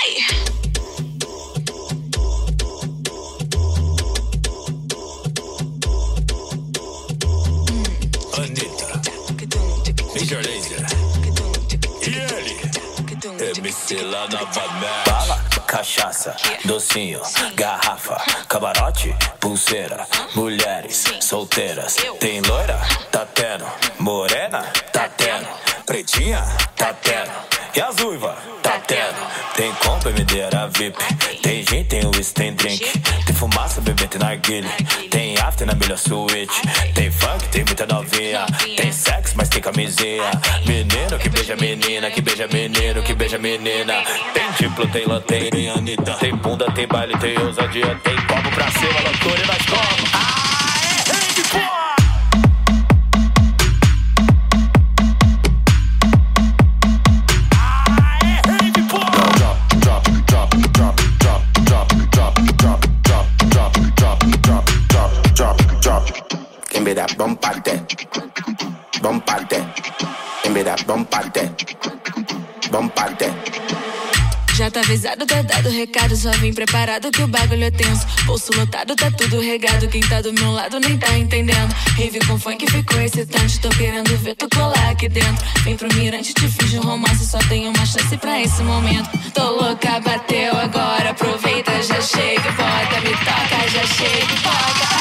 Vai! MC lá na Vanessa. Bala, cachaça, docinho, garrafa, camarote, pulseira, mulheres solteiras. Tem loira? Tá tendo. Morena? Tá tendo. Pretinha? Tá tendo e as uivas. Tá tendo. Tem compra, MD era VIP. Tem gin, tem whisky, tem drink. Tem fumaça, bebê, tem narguilha. Tem after na melhor suíte. Tem funk, tem muita novinha. Tem sexo, mas tem camisinha. Menino que beija menina, que beija menino, que beija menina. Tem diplo, tem lanterna, tem anita. Tem bunda, tem baile, tem ousadia. Tem copo pra cima, loucura e nós como. Ah! and be that bump out there, bump out there, and be that bump out there, bump out there. Já tá avisado, tá dado recado. Só vim preparado que o bagulho é tenso. Bolso lotado, tá tudo regado. Quem tá do meu lado nem tá entendendo. Rave com funk ficou excitante. Tô querendo ver tu colar aqui dentro. Vem pro mirante, te fiz um romance. Só tenho uma chance pra esse momento. Tô louca, bateu agora. Aproveita, já chega e bota. Me toca, já chega e bota.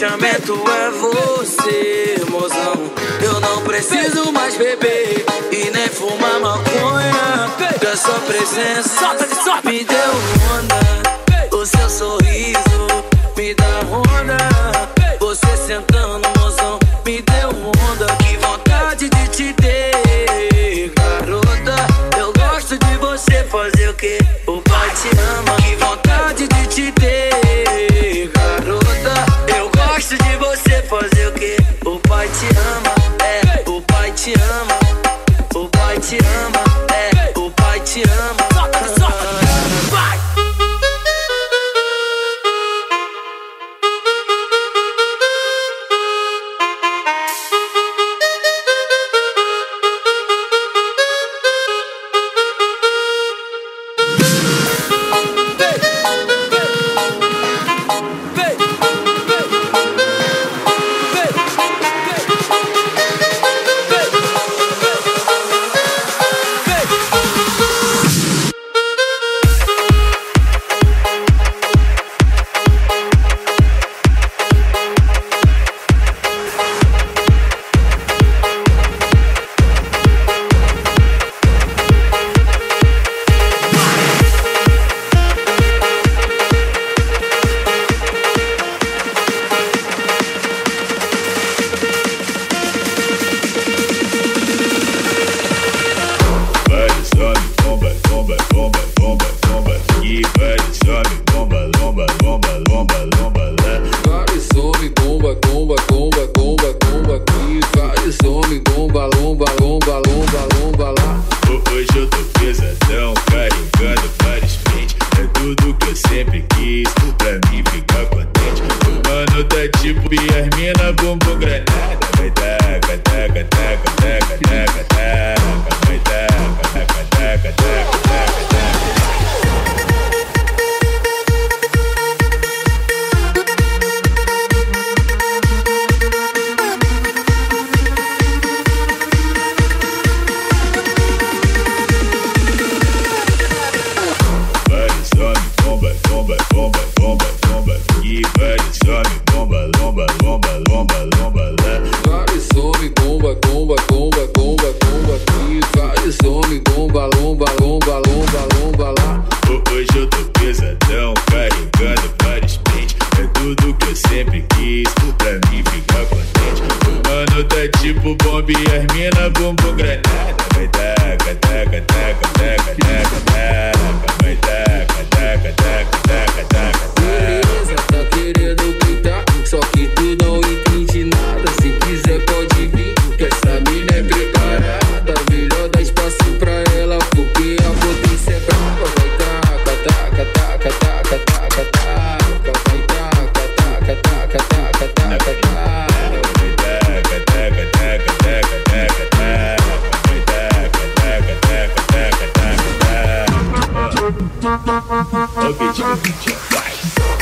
fechamento é você, mozão. Eu não preciso mais beber e nem fumar maconha. Que a sua presença me deu onda. Right.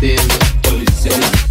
del policía.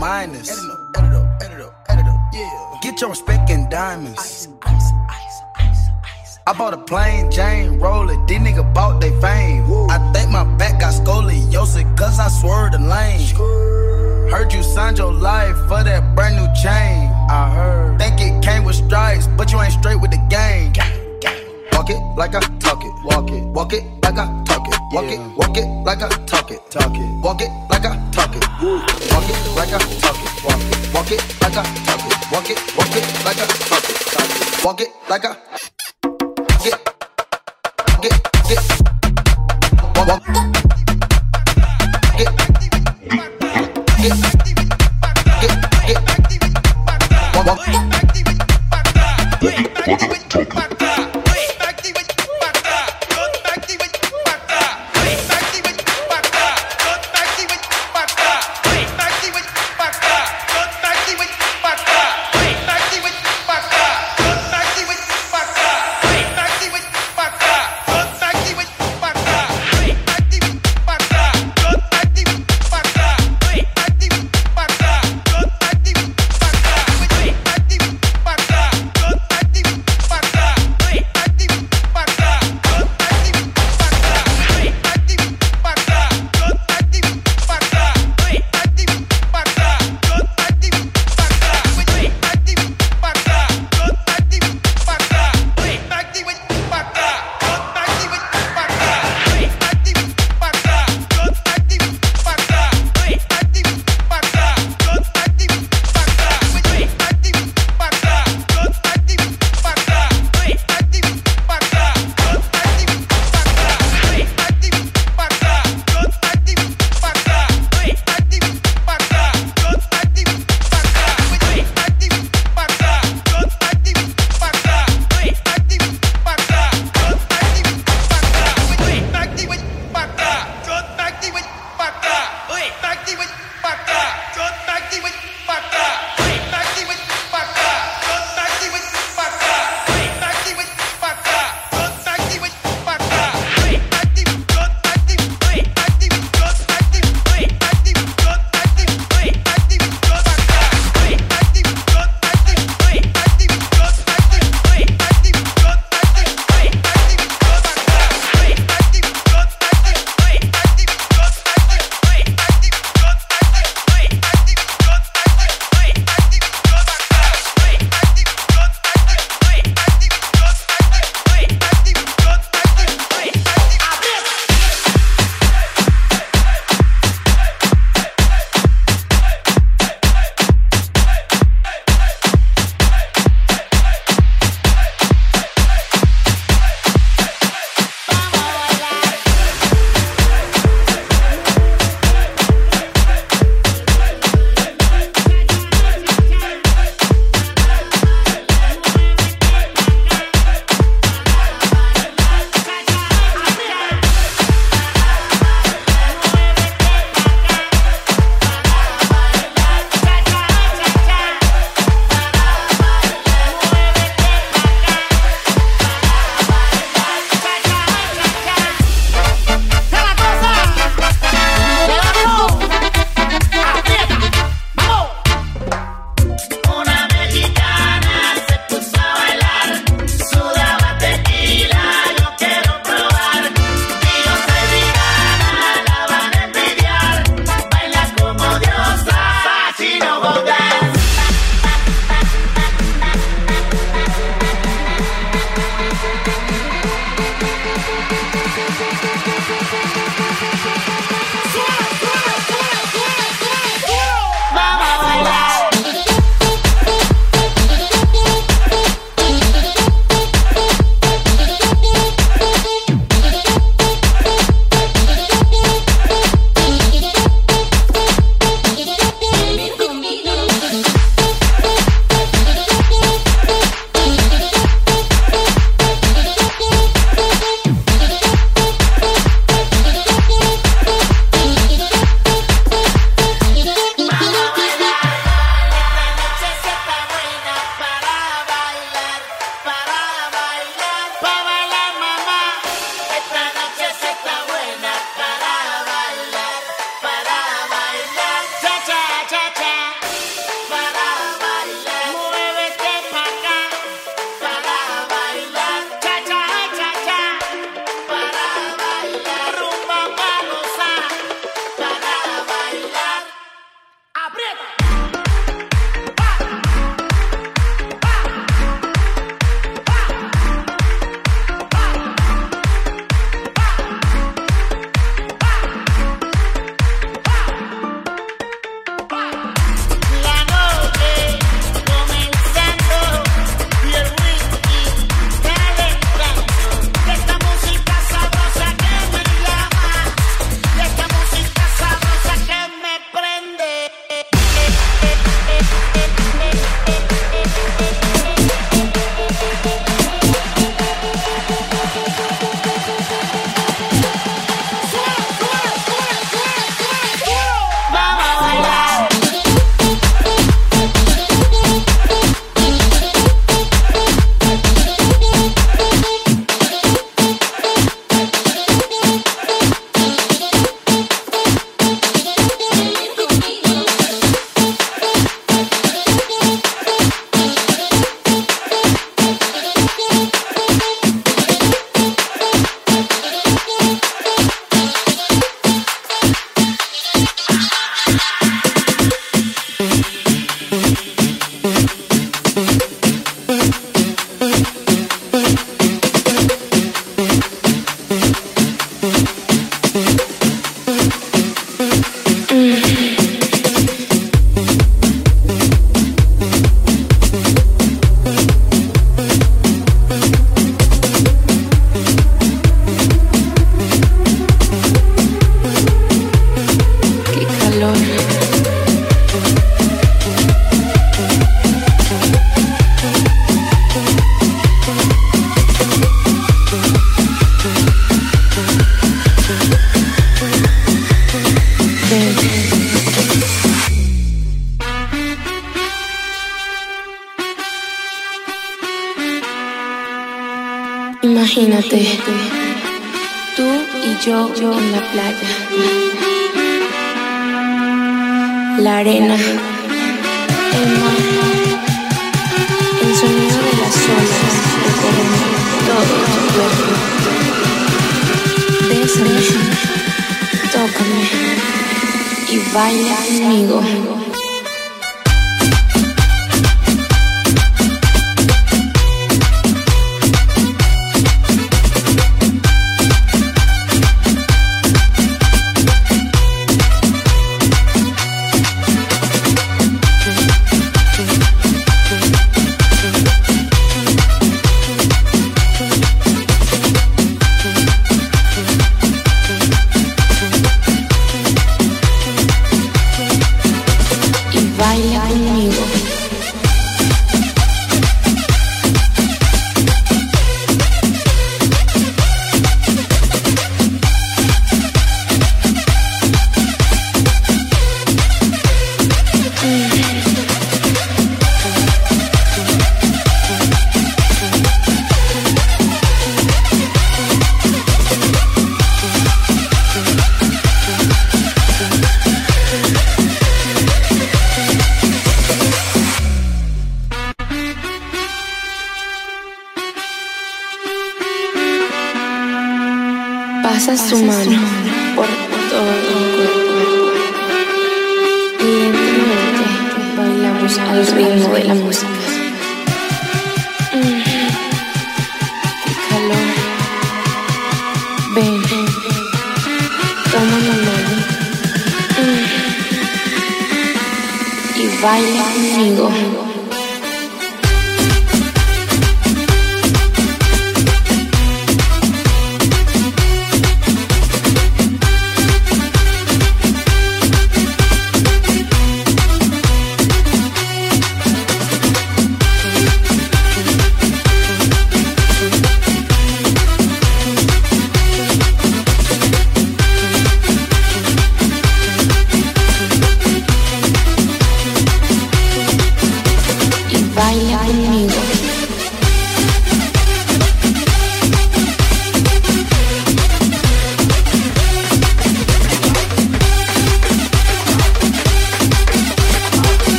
Sauce when you look it up, look up, find up checks, minus. Up. Get your respect in diamonds. I bought a plain Jane roller, these nigga bought they fame. I think my back got scoliosis, cause I swerved the lane. Heard you signed your life for that brand new chain. I heard. Think it came with stripes, but you ain't straight with the game. Walk it like I talk it. Walk it. Walk it like I talk it. Walk it. Walk it like I talk it. Talk it. Walk it like I talk it. Walk it like I talk it. Walk it. Walk it like I talk it. Walk it. Walk it like I talk it. Talk it. Walk it like I. Get. Get. Get. Walk. Walk. Get. Get. Get. Get. Walk. Walk. Back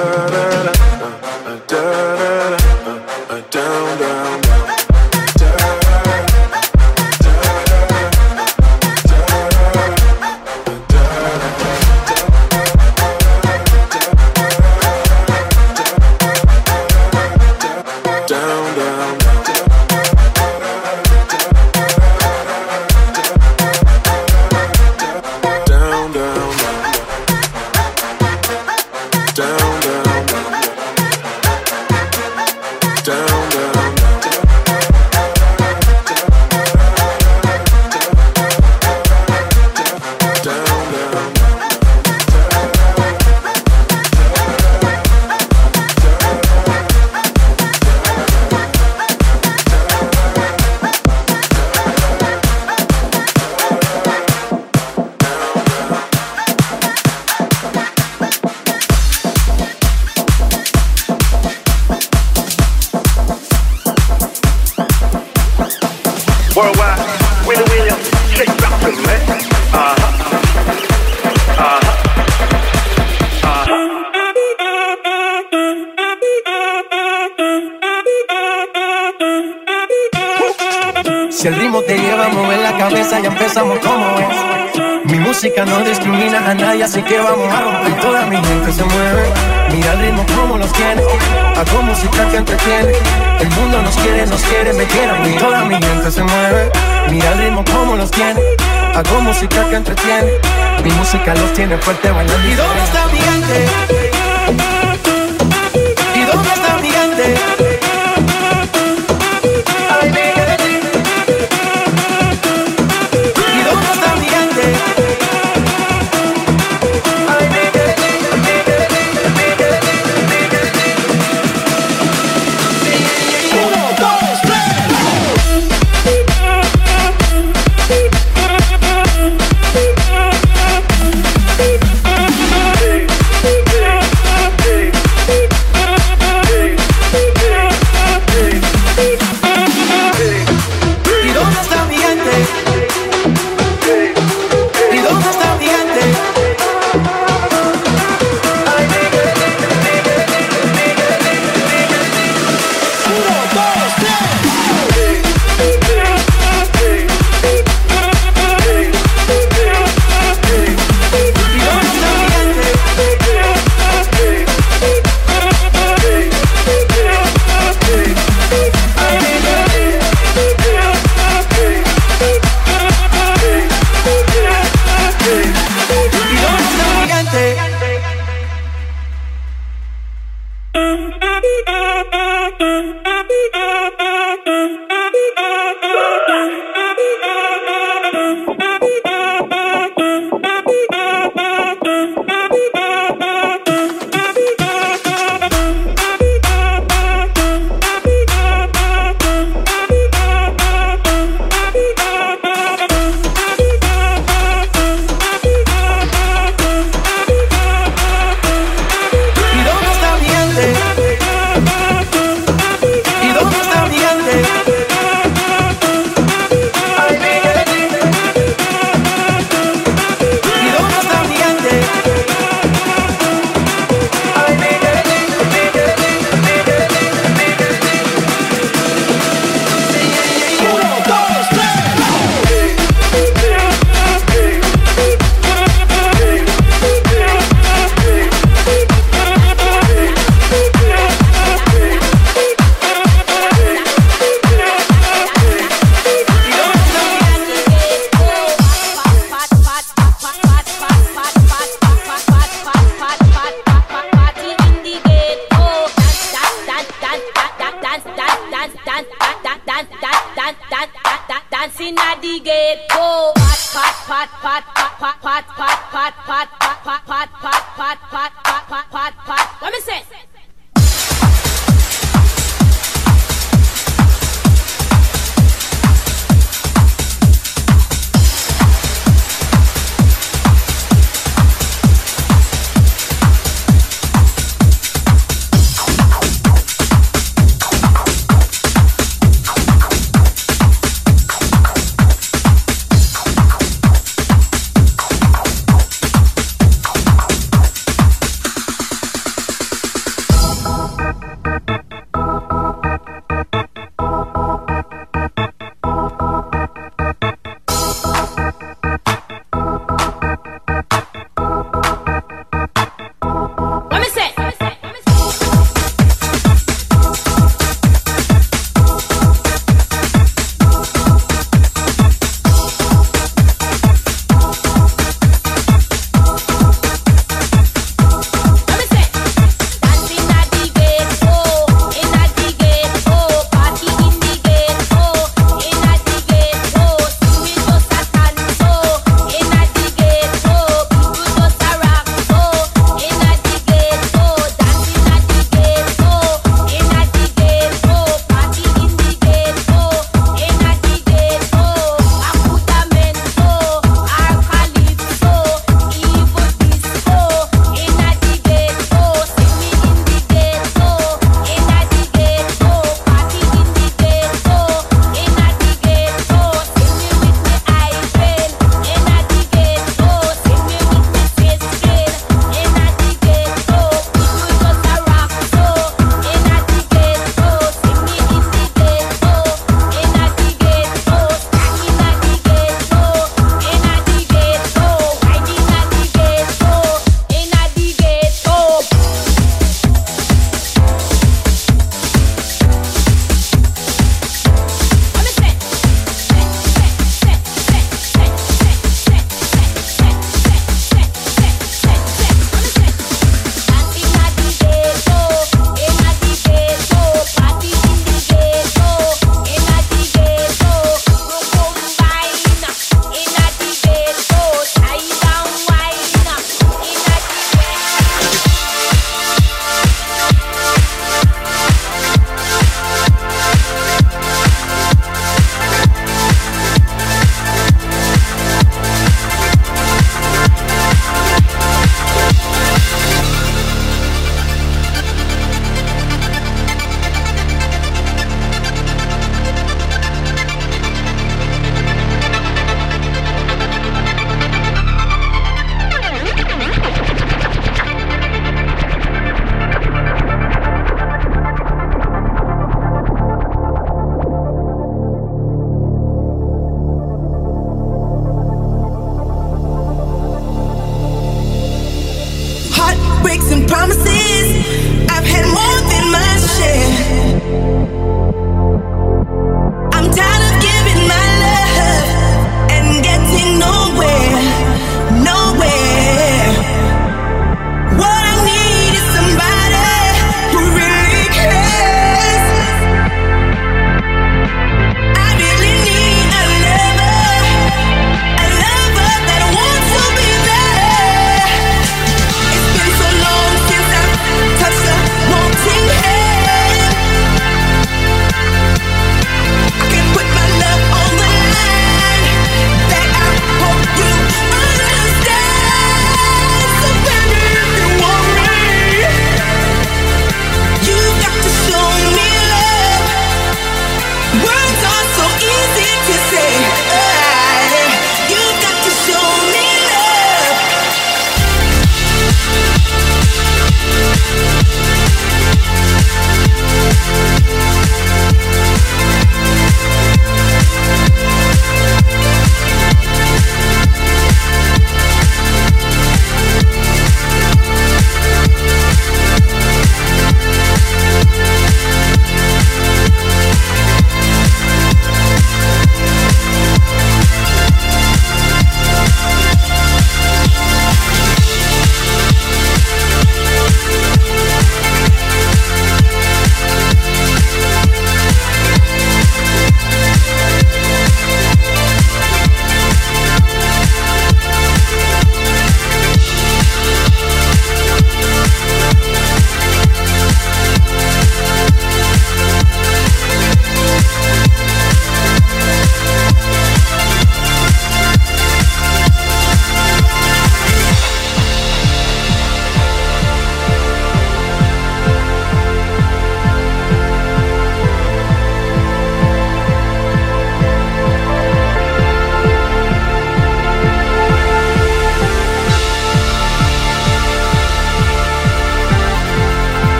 na, na, na.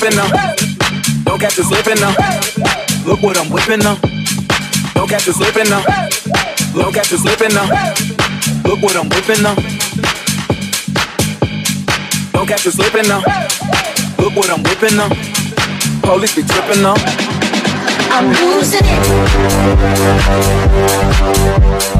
Slipping now. Don't catch you slipping now. Look what I'm whipping now. Don't catch you slipping now. Don't catch you slipping now. Look what I'm whipping now. Don't catch you slipping now. Look what I'm whipping now. Police be tripping now. I'm losing it.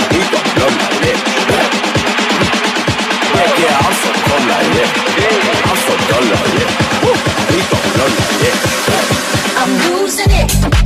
Losing it.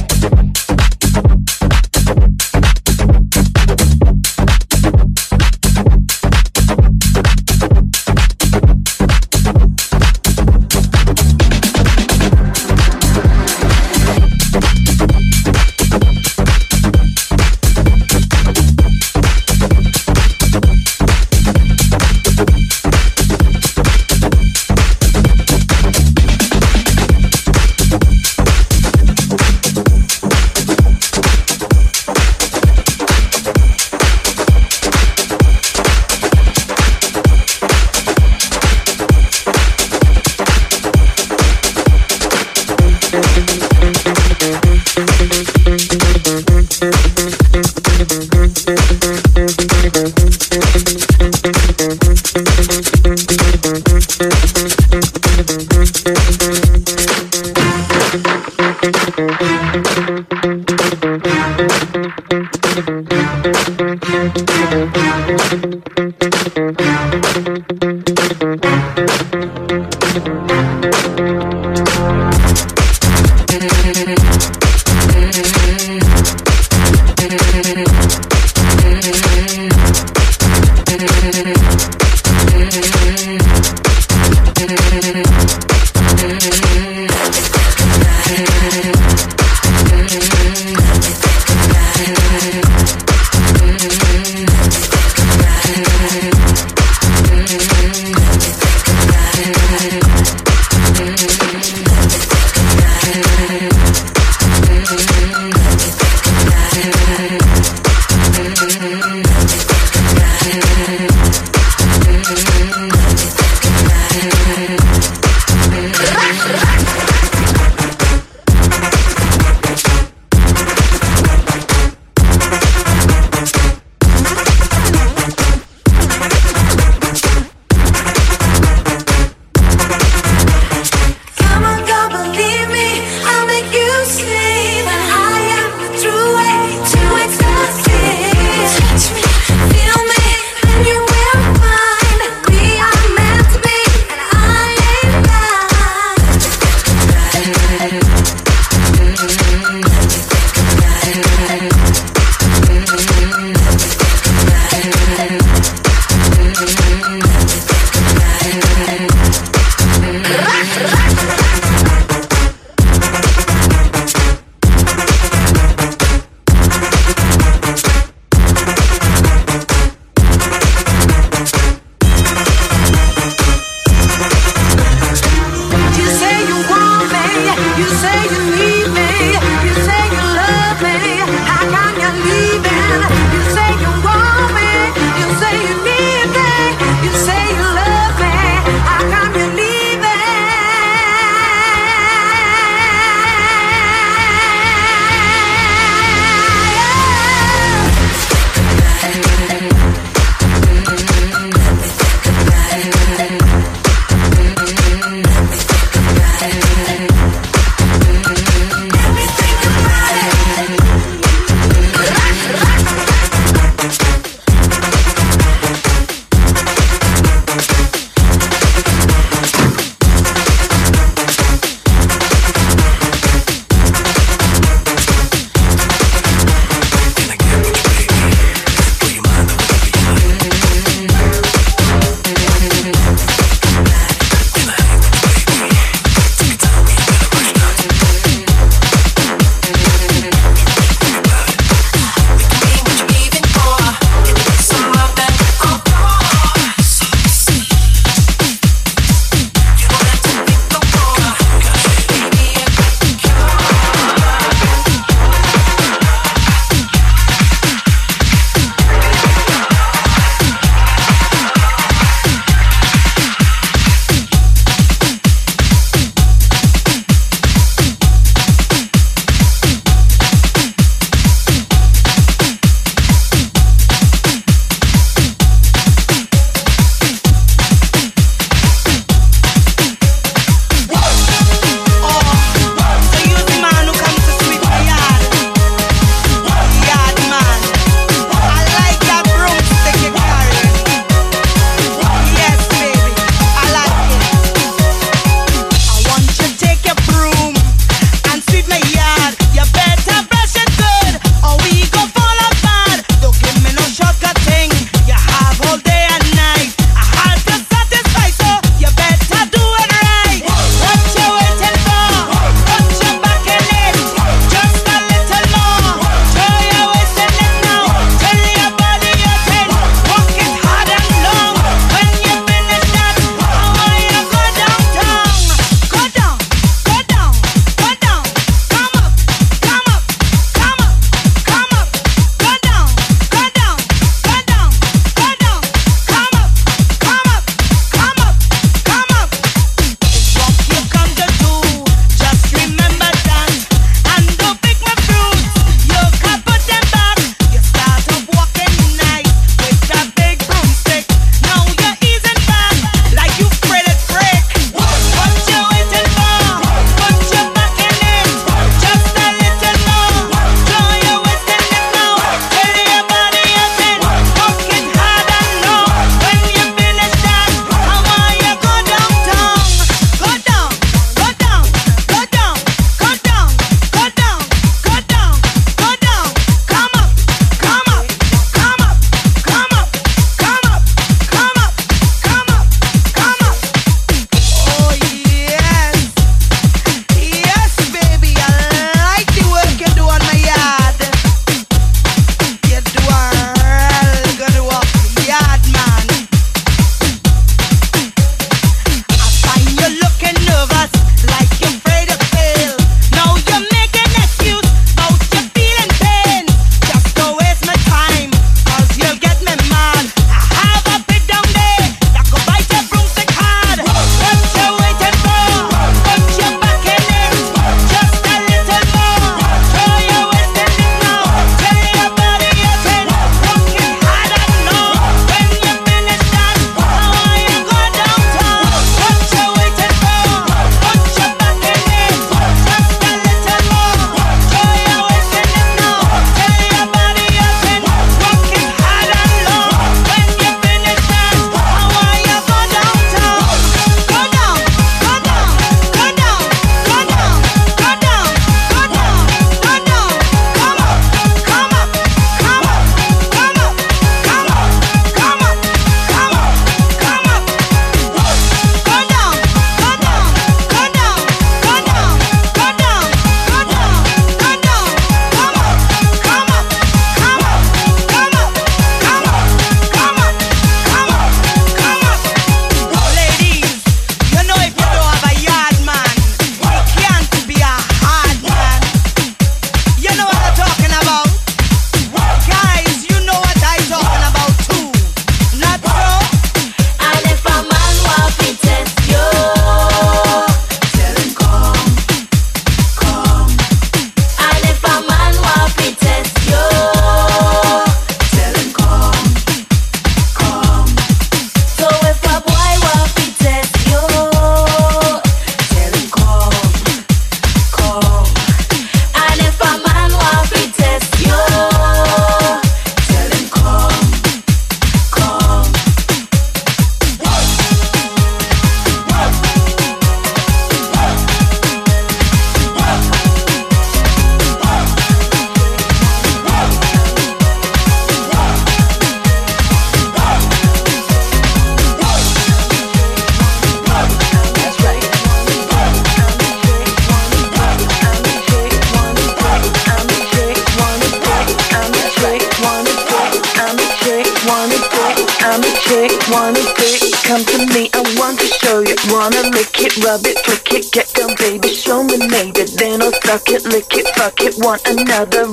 pocket one another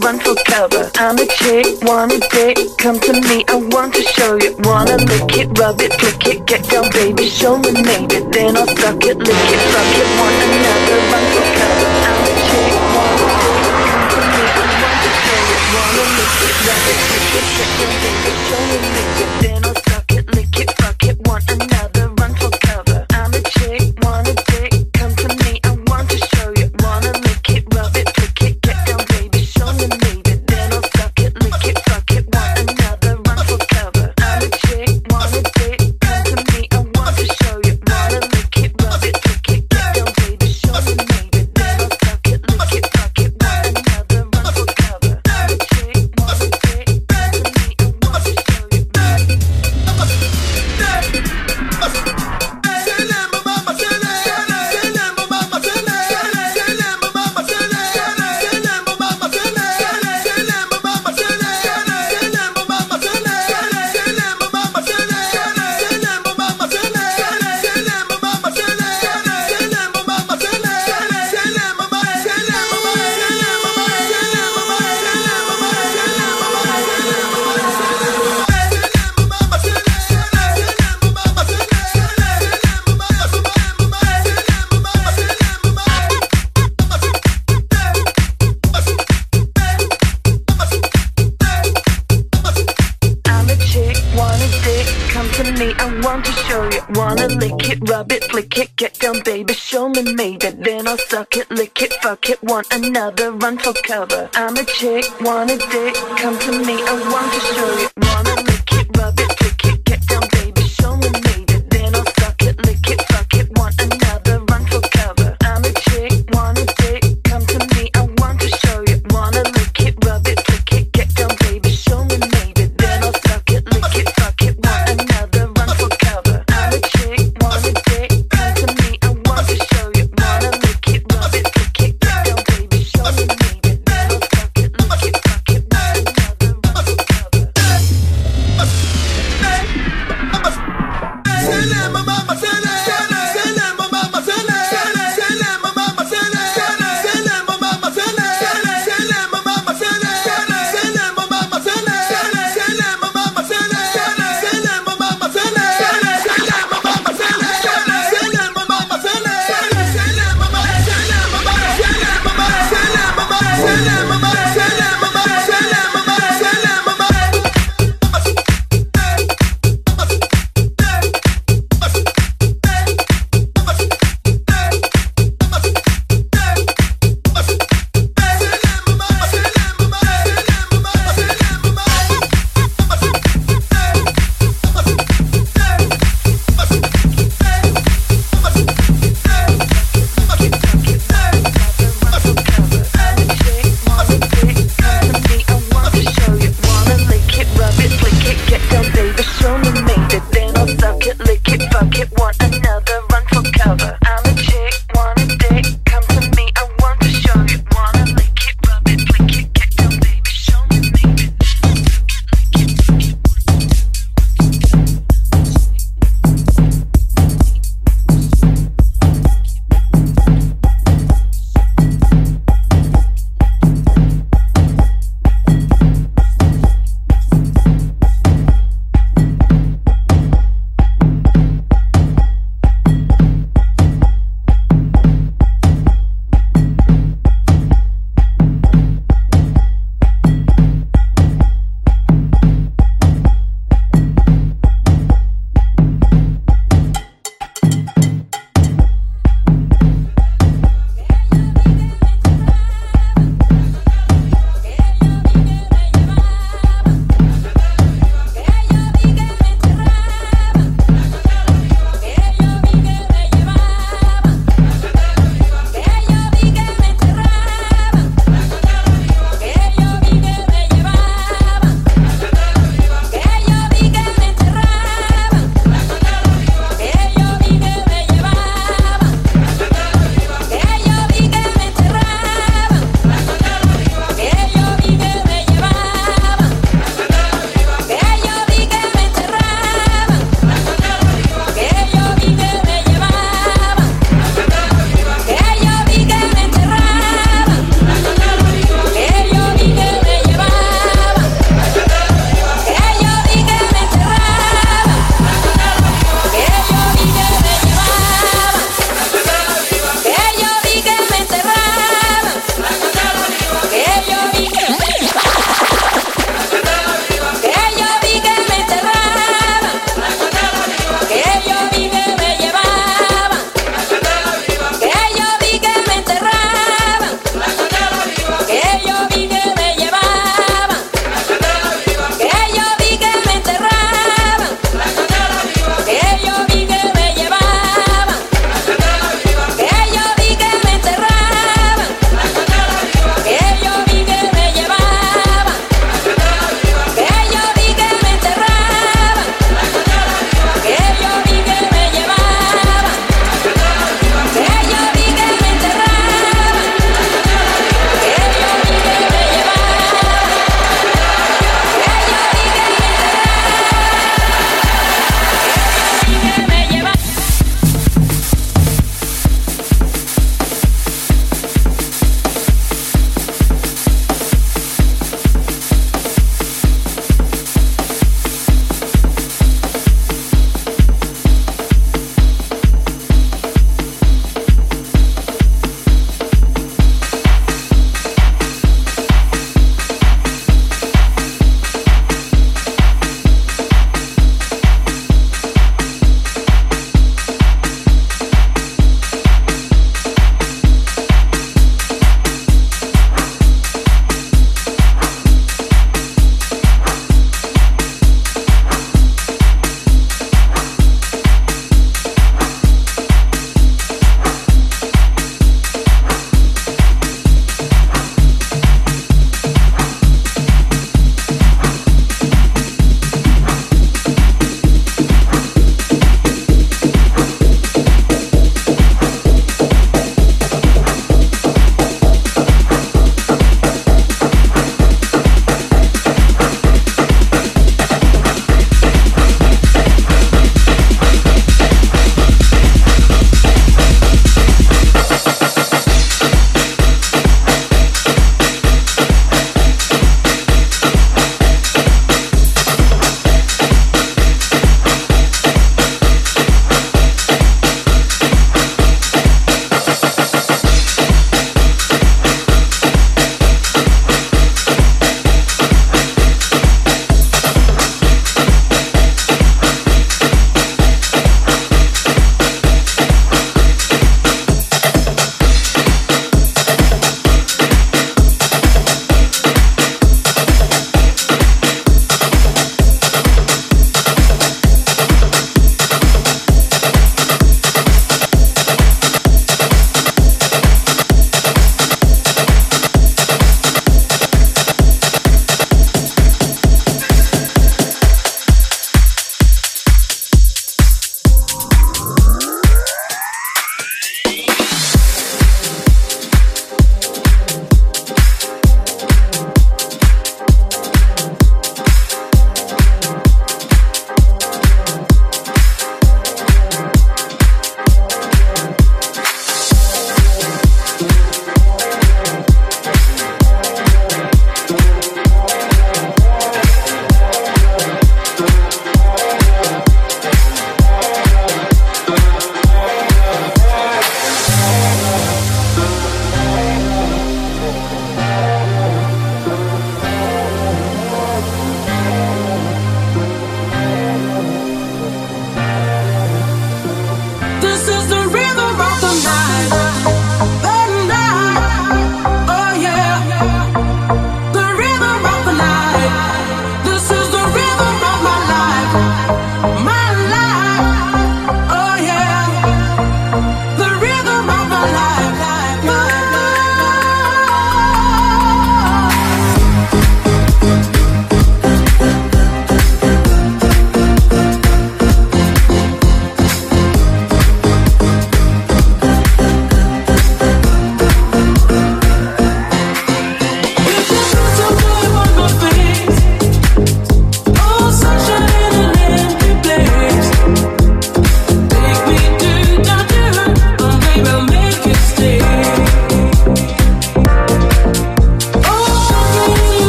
only me, but then I'll suck it, lick it, fuck it, want another, run for cover. I'm a chick, want a dick, come to me, I want to show you, wanna lick it, rub it.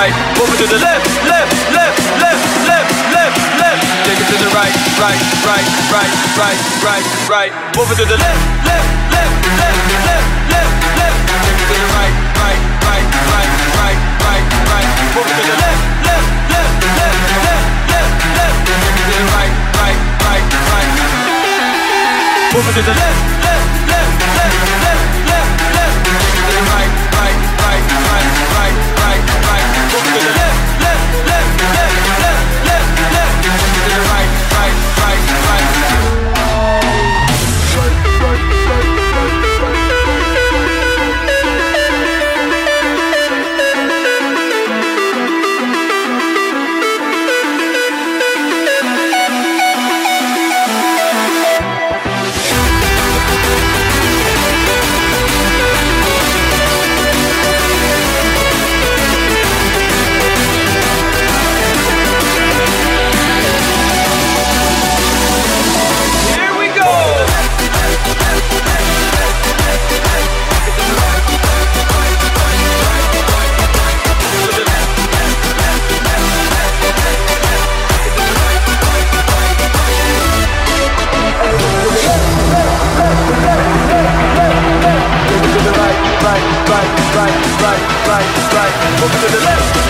right. Move it to the left, left, left, left, left, left, left. Take it to the right, right, right, right, right, right, right. Move it to the left, left, left, left, left, left, left. Take it to the right, right, right, right, right, right, right. Move it to the left, left, left, left, left, left, left. Take it to the right, right, right, right. Move it to the left, hook to the left.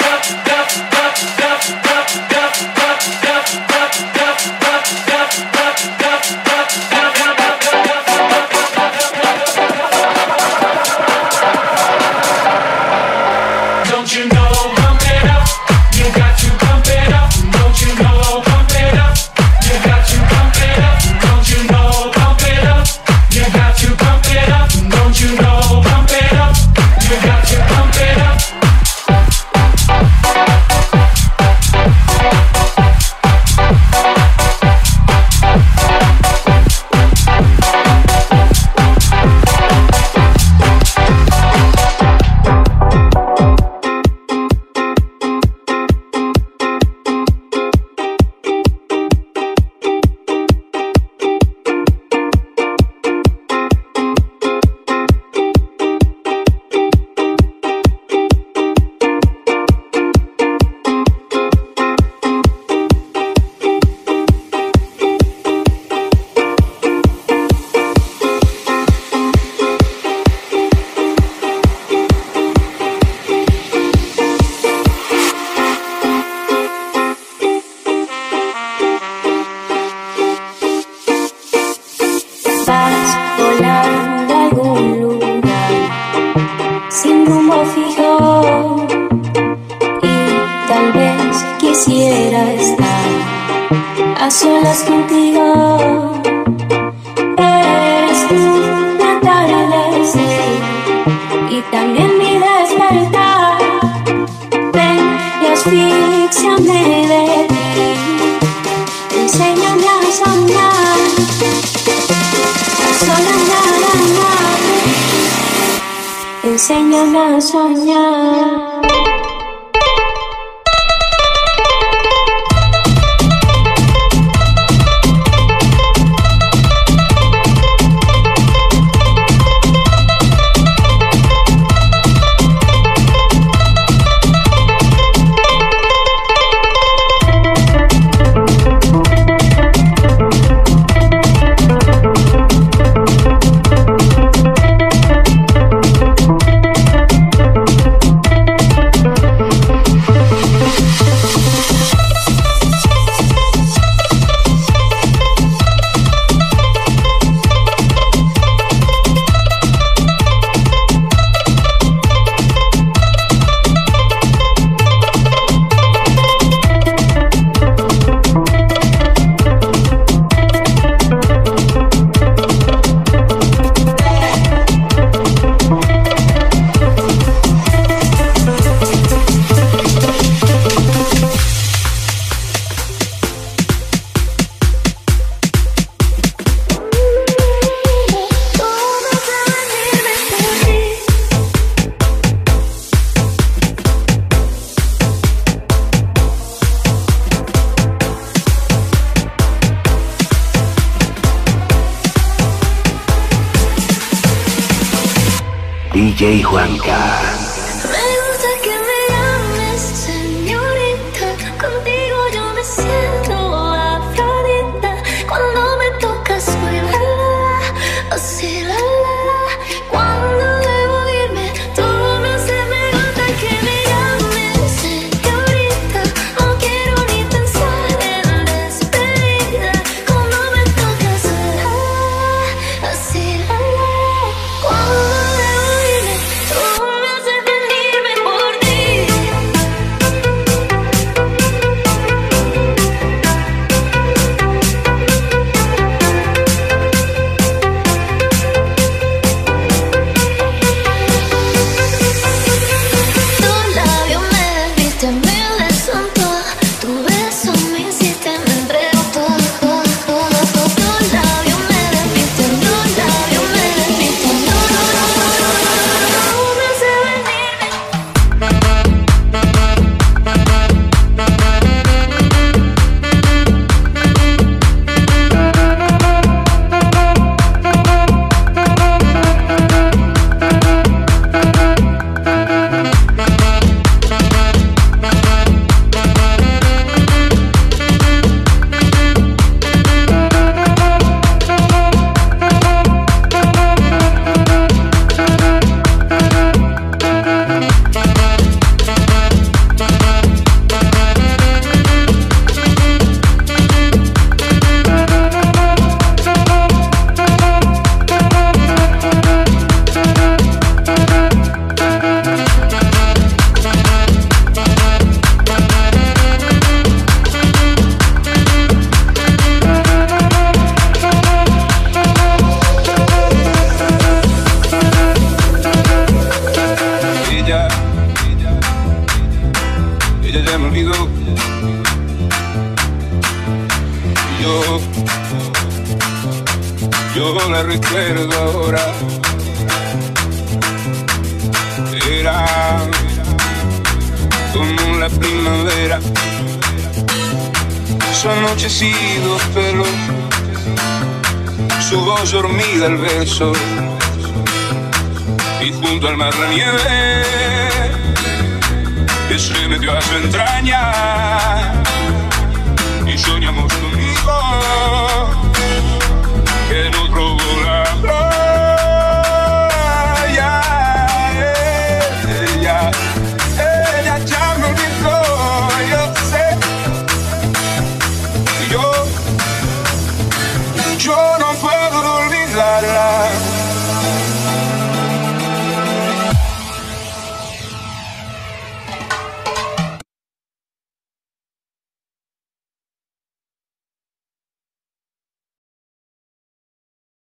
Juanca.